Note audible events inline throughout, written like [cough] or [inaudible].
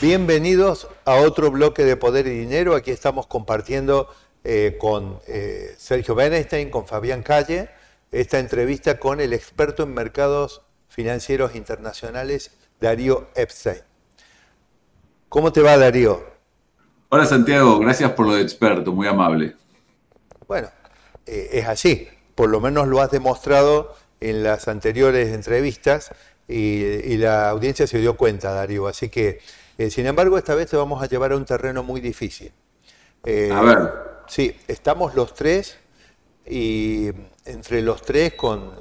Bienvenidos a otro bloque de Poder y Dinero. Aquí estamos compartiendo eh, con eh, Sergio Bernstein, con Fabián Calle, esta entrevista con el experto en mercados financieros internacionales, Darío Epstein. ¿Cómo te va, Darío? Hola, Santiago. Gracias por lo de experto, muy amable. Bueno, eh, es así. Por lo menos lo has demostrado en las anteriores entrevistas y, y la audiencia se dio cuenta, Darío. Así que eh, sin embargo, esta vez te vamos a llevar a un terreno muy difícil. Eh, a ver. Sí, estamos los tres y entre los tres, con,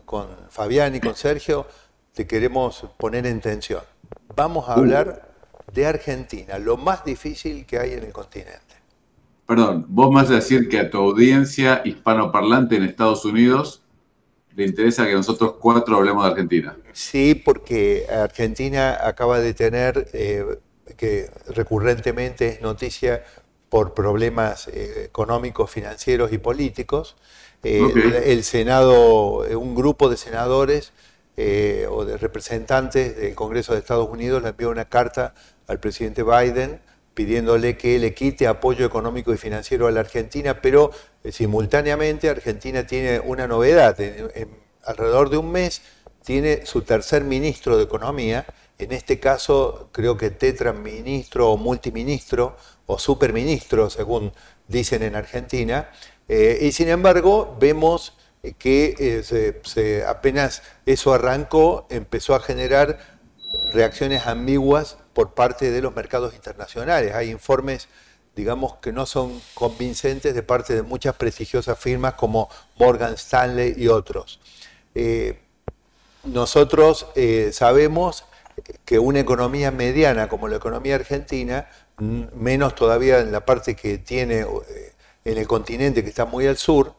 Fabián y con Sergio, te queremos poner en tensión. Vamos a uh. hablar de Argentina, lo más difícil que hay en el continente. Perdón, vos vas a decir que a tu audiencia hispanoparlante en Estados Unidos le interesa que nosotros cuatro hablemos de Argentina. Sí, porque Argentina acaba de tener eh, que recurrentemente es noticia por problemas eh, económicos, financieros y políticos. Eh, el, Senado, eh, un grupo de senadores o de representantes del Congreso de Estados Unidos le envió una carta al presidente Biden pidiéndole que le quite apoyo económico y financiero a la Argentina, pero simultáneamente Argentina tiene una novedad. alrededor de un mes tiene su tercer ministro de Economía, en este caso creo que tetraministro o multiministro o superministro, según dicen en Argentina, eh, y sin embargo vemos que eh, apenas eso arrancó, empezó a generar reacciones ambiguas por parte de los mercados internacionales. Hay informes, digamos, que no son convincentes de parte de muchas prestigiosas firmas como Morgan Stanley y otros. Eh, nosotros sabemos que una economía mediana como la economía argentina, menos todavía en la parte que tiene eh, en el continente que está muy al sur,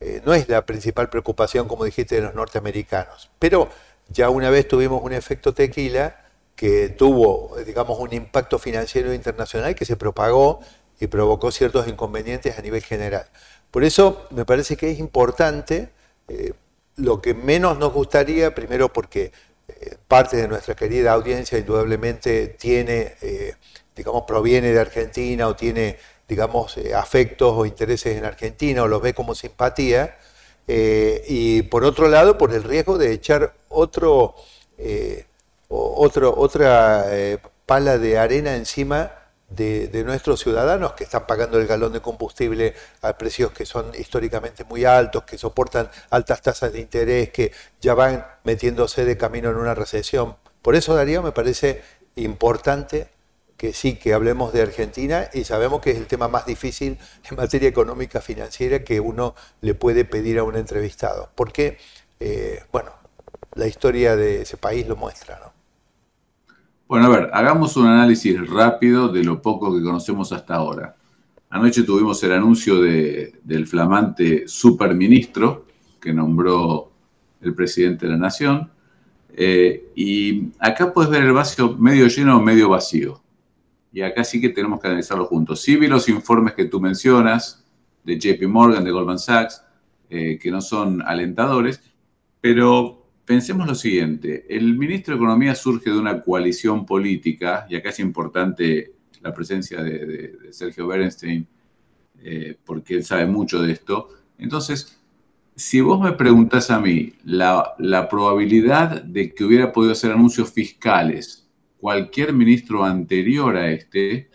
eh, no es la principal preocupación, como dijiste, de los norteamericanos. Pero ya una vez tuvimos un efecto tequila que tuvo, digamos, un impacto financiero internacional que se propagó y provocó ciertos inconvenientes a nivel general. Por eso me parece que es importante, eh, lo que menos nos gustaría, primero porque parte de nuestra querida audiencia indudablemente tiene, eh, digamos, proviene de Argentina o tiene, digamos, eh, afectos o intereses en Argentina o los ve como simpatía. Eh, y por otro lado, por el riesgo de echar otro, otro otra pala de arena encima de, nuestros ciudadanos que están pagando el galón de combustible a precios que son históricamente muy altos, que soportan altas tasas de interés, que ya van metiéndose de camino en una recesión. Por eso, Darío, me parece importante que sí, que hablemos de Argentina y sabemos que es el tema más difícil en materia económica financiera que uno le puede pedir a un entrevistado. Porque, eh, bueno, la historia de ese país lo muestra, ¿no? Bueno, a ver, hagamos un análisis rápido de lo poco que conocemos hasta ahora. Anoche tuvimos el anuncio del flamante superministro que nombró el presidente de la Nación. Eh, y acá puedes ver el vaso medio lleno o medio vacío. Y acá sí que tenemos que analizarlo juntos. Sí vi los informes que tú mencionas, de JP Morgan, de Goldman Sachs, eh, que no son alentadores, pero Pensemos lo siguiente, el ministro de Economía surge de una coalición política, y acá es importante la presencia de, Sergio Bernstein, eh, porque él sabe mucho de esto. Entonces, si vos me preguntás a mí la, probabilidad de que hubiera podido hacer anuncios fiscales cualquier ministro anterior a este,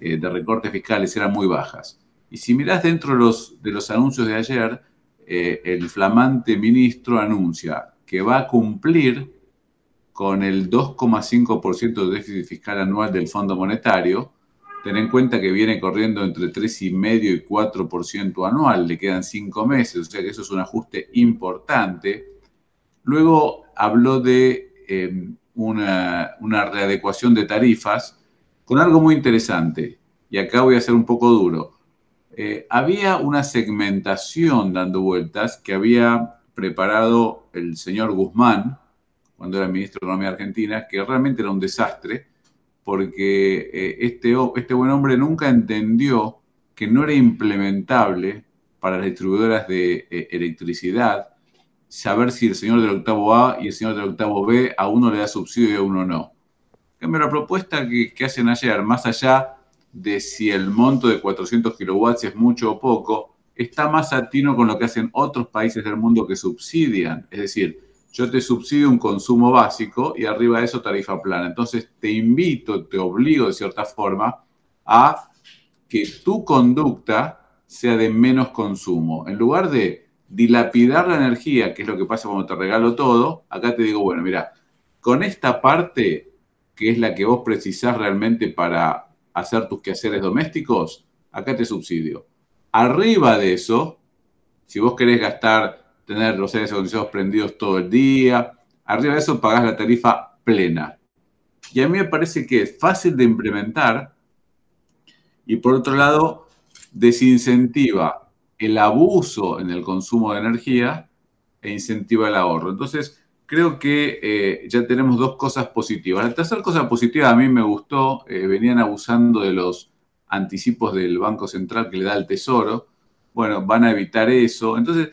eh, de recortes fiscales, eran muy bajas. Y si mirás dentro de los, anuncios de ayer, eh, el flamante ministro anuncia que va a cumplir con el 2,5% de déficit fiscal anual del Fondo Monetario. Ten en cuenta que viene corriendo entre 3,5 y 4% anual, le quedan cinco meses, o sea que eso es un ajuste importante. Luego habló de em, una, una, readecuación de tarifas con algo muy interesante, y acá voy a ser un poco duro. Eh, había una segmentación dando vueltas que había preparado el señor Guzmán, cuando era ministro de Economía Argentina, que realmente era un desastre, porque eh, este, este buen hombre nunca entendió que no era implementable para las distribuidoras de eh, electricidad saber si el señor del octavo A y el señor del octavo B a uno le da subsidio y a uno no. Cambio, la propuesta que, que hacen ayer, más allá de si el monto de 400 kilowatts es mucho o poco, está más atino con lo que hacen otros países del mundo que subsidian. Es decir, yo te subsidio un consumo básico y arriba de eso tarifa plana. Entonces te invito, te obligo de cierta forma a que tu conducta sea de menos consumo. En lugar de dilapidar la energía, que es lo que pasa cuando te regalo todo, acá te digo, bueno, mira, con esta parte, que es la que vos precisás realmente para hacer tus quehaceres domésticos, acá te subsidio. Arriba de eso, si vos querés gastar, tener los aires acondicionados prendidos todo el día, arriba de eso pagás la tarifa plena. Y a mí me parece que es fácil de implementar y por otro lado, desincentiva el abuso en el consumo de energía e incentiva el ahorro. Entonces, creo que eh, ya tenemos dos cosas positivas. La tercera cosa positiva a mí me gustó, eh, venían abusando de los anticipos del Banco Central que le da el Tesoro. Bueno, van a evitar eso. Entonces,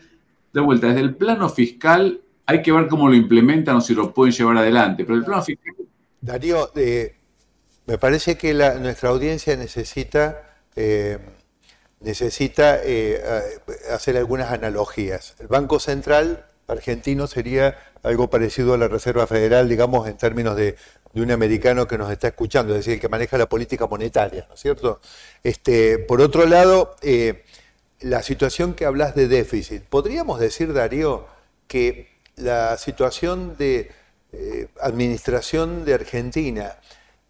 de vuelta, desde el plano fiscal hay que ver cómo lo implementan o si lo pueden llevar adelante. Pero el plano fiscal... Darío, eh, me parece que nuestra audiencia necesita, eh, necesita eh, hacer algunas analogías. El Banco Central argentino sería algo parecido a la Reserva Federal, digamos, en términos de, un americano que nos está escuchando, es decir, el que maneja la política monetaria, ¿no es cierto? Este, por otro lado, eh, la situación que hablas de déficit, ¿podríamos decir, Darío, que la situación de administración de Argentina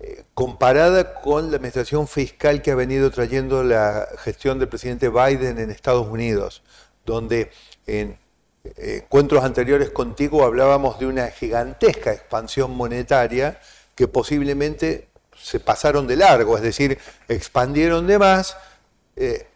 eh, comparada con la administración fiscal que ha venido trayendo la gestión del presidente Biden en Estados Unidos, donde en eh, encuentros anteriores contigo hablábamos de una gigantesca expansión monetaria que posiblemente se pasaron de largo, es decir, expandieron de más, eh,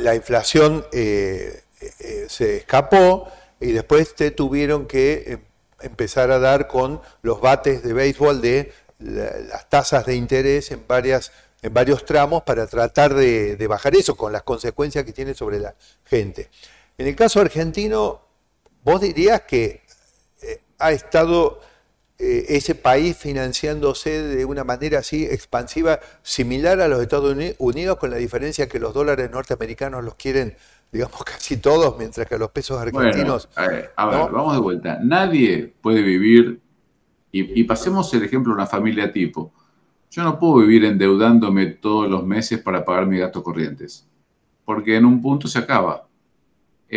la inflación se escapó y después te tuvieron que empezar a dar con los bates de béisbol de las tasas de interés en, varias, en varios tramos para tratar de, bajar eso, con las consecuencias que tiene sobre la gente. En el caso argentino, vos dirías que eh, ha estado eh, ese país financiándose de una manera así expansiva, similar a los Estados Unidos, con la diferencia que los dólares norteamericanos los quieren, digamos, [laughs] casi todos, mientras que los pesos argentinos... a ver, vamos de vuelta. Nadie puede vivir y, pasemos el ejemplo de una familia tipo. Yo no puedo vivir endeudándome todos los meses para pagar mis gastos corrientes, porque en un punto se acaba.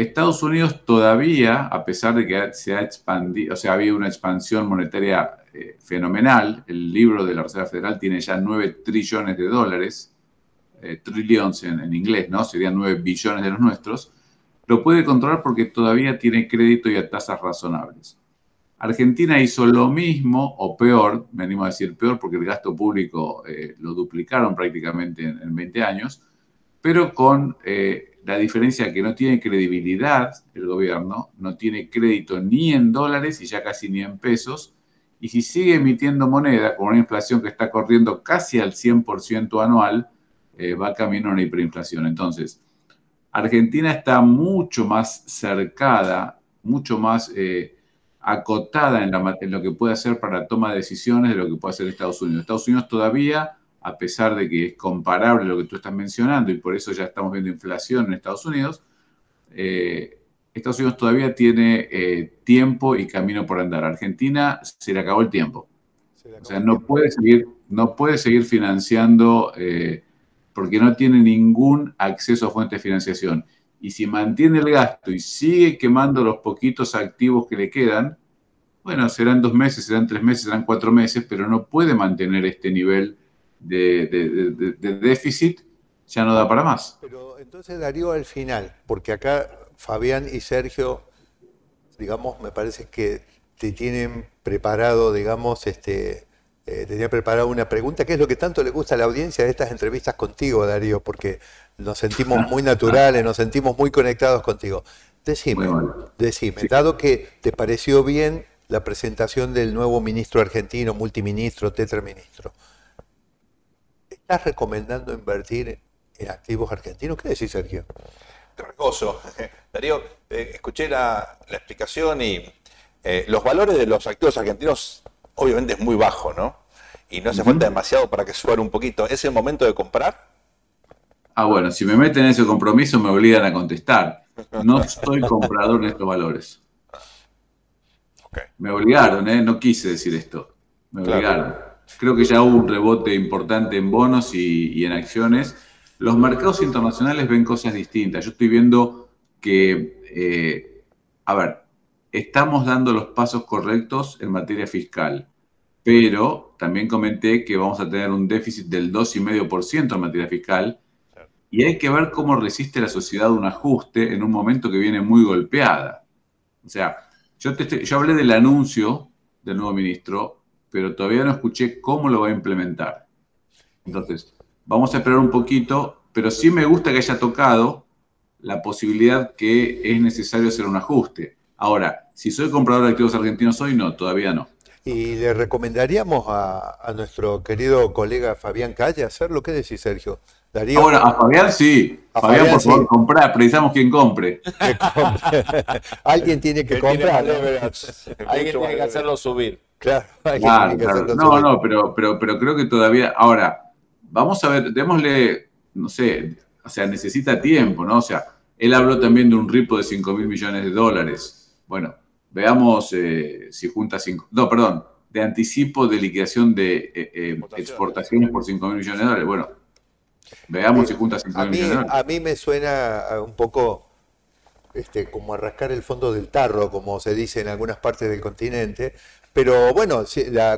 Estados Unidos todavía, a pesar de que se ha expandido, o sea, ha habido una expansión monetaria eh, fenomenal, el libro de la Reserva Federal tiene ya 9 trillones de dólares, eh, trillions en, en, inglés, ¿no? Serían 9 billones de los nuestros, lo puede controlar porque todavía tiene crédito y a tasas razonables. Argentina hizo lo mismo, o peor, me animo a decir peor, porque el gasto público eh, lo duplicaron prácticamente en, 20 años, pero con eh, la diferencia que no tiene credibilidad el gobierno, no tiene crédito ni en dólares y ya casi ni en pesos, y si sigue emitiendo moneda con una inflación que está corriendo casi al 100% anual, eh, va camino a una hiperinflación. Entonces, Argentina está mucho más cercada, mucho más acotada en, lo que puede hacer para la toma de decisiones de lo que puede hacer Estados Unidos. Estados Unidos todavía, a pesar de que es comparable a lo que tú estás mencionando y por eso ya estamos viendo inflación en Estados Unidos, eh, Estados Unidos todavía tiene eh, tiempo y camino por andar. Argentina se le acabó el tiempo. O sea, no puede seguir, no puede seguir financiando eh, porque no tiene ningún acceso a fuentes de financiación y si mantiene el gasto y sigue quemando los poquitos activos que le quedan, bueno, serán dos meses, serán tres meses, serán cuatro meses, pero no puede mantener este nivel de, déficit, ya no da para más. Pero entonces Darío al final, porque acá Fabián y Sergio, digamos, me parece que te tienen preparado, digamos, este, eh, tenía preparada una pregunta, ¿qué es lo que tanto le gusta a la audiencia de estas entrevistas contigo, Darío? Porque nos sentimos muy naturales, nos sentimos muy conectados contigo. Decime, decime, dado que te pareció bien la presentación del nuevo ministro argentino, multiministro, tetraministro, ¿estás recomendando invertir en activos argentinos? ¿Qué decís, Sergio? Cargoso. [laughs] Darío, eh, escuché la, explicación y eh, los valores de los activos argentinos obviamente es muy bajo, ¿no? Y no hace falta demasiado para que suban un poquito. ¿Es el momento de comprar? Ah, bueno, si me meten en ese compromiso me obligan a contestar. No estoy comprador en estos valores. [laughs] Me obligaron, ¿eh? No quise decir esto. Me obligaron. Creo que ya hubo un rebote importante en bonos y en acciones los mercados internacionales ven cosas distintas. Yo estoy viendo que, eh, a ver, estamos dando los pasos correctos en materia fiscal, pero también comenté que vamos a tener un déficit del 2,5% en materia fiscal y hay que ver cómo resiste la sociedad un ajuste en un momento que viene muy golpeada. O sea, yo, yo hablé del anuncio del nuevo ministro, pero todavía no escuché cómo lo va a implementar. Entonces, vamos a esperar un poquito, pero sí me gusta que haya tocado la posibilidad que es necesario hacer un ajuste. Ahora, si soy comprador de activos argentinos hoy, no, todavía no. ¿Y le recomendaríamos a, nuestro querido colega Fabián Calle hacerlo? ¿Qué decís, Sergio? Darío, Ahora, a Fabián sí. A Fabián, por favor, comprar. Precisamos quien compre. [laughs] [laughs] Alguien tiene que comprar. Alguien tiene que hacerlo subir. Claro, [laughs] claro, No, no, pero, pero, pero creo que todavía. Ahora, vamos a ver, démosle, no sé, o sea, necesita tiempo, ¿no? O sea, él habló también de un ripo de 5 mil millones de dólares. Bueno, veamos eh, si junta 5, no, perdón, de anticipo de liquidación de eh, eh, exportaciones por 5 mil millones de dólares. Bueno, veamos si junta 5 mil millones de dólares. A mí me suena un poco este, como a rascar el fondo del tarro, como se dice en algunas partes del continente, pero bueno,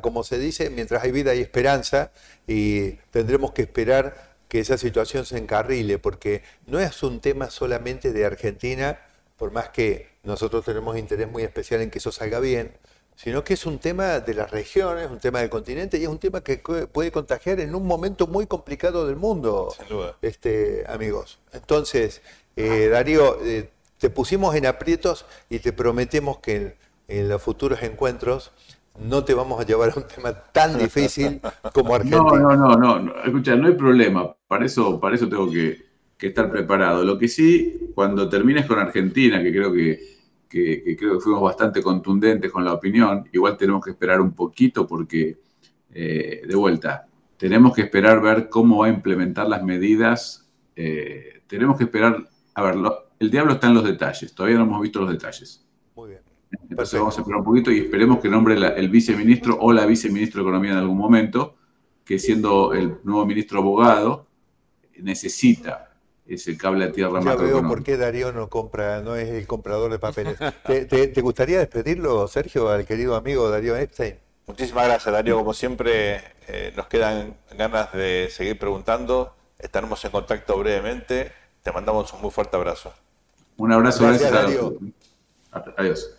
como se dice, mientras hay vida hay esperanza y tendremos que esperar que esa situación se encarrile, porque no es un tema solamente de Argentina, por más que nosotros tenemos interés muy especial en que eso salga bien, sino que es un tema de las regiones, un tema del continente y es un tema que puede contagiar en un momento muy complicado del mundo, Este, amigos. Entonces, eh, Darío, eh, te pusimos en aprietos y te prometemos que en los futuros encuentros no te vamos a llevar a un tema tan difícil como Argentina. No, no, no, no, escucha, no hay problema, para eso, para eso tengo que, estar preparado. Lo que sí, cuando termines con Argentina, que creo que, creo que fuimos bastante contundentes con la opinión, igual tenemos que esperar un poquito porque, eh, de vuelta, tenemos que esperar ver cómo va a implementar las medidas, eh, tenemos que esperar, a ver, el diablo está en los detalles, todavía no hemos visto los detalles. Muy bien. Entonces vamos a esperar un poquito y esperemos que nombre el viceministro o la viceministra de Economía en algún momento, que siendo el nuevo ministro abogado, necesita ese cable a tierra Ya veo por qué Darío no compra, no es el comprador de papeles. [laughs] ¿Te, gustaría despedirlo, Sergio, al querido amigo Darío Epstein? Muchísimas gracias, Darío. Como siempre, eh, nos quedan ganas de seguir preguntando. Estaremos en contacto brevemente. Te mandamos un muy fuerte abrazo. Un abrazo, gracias, gracias Adiós.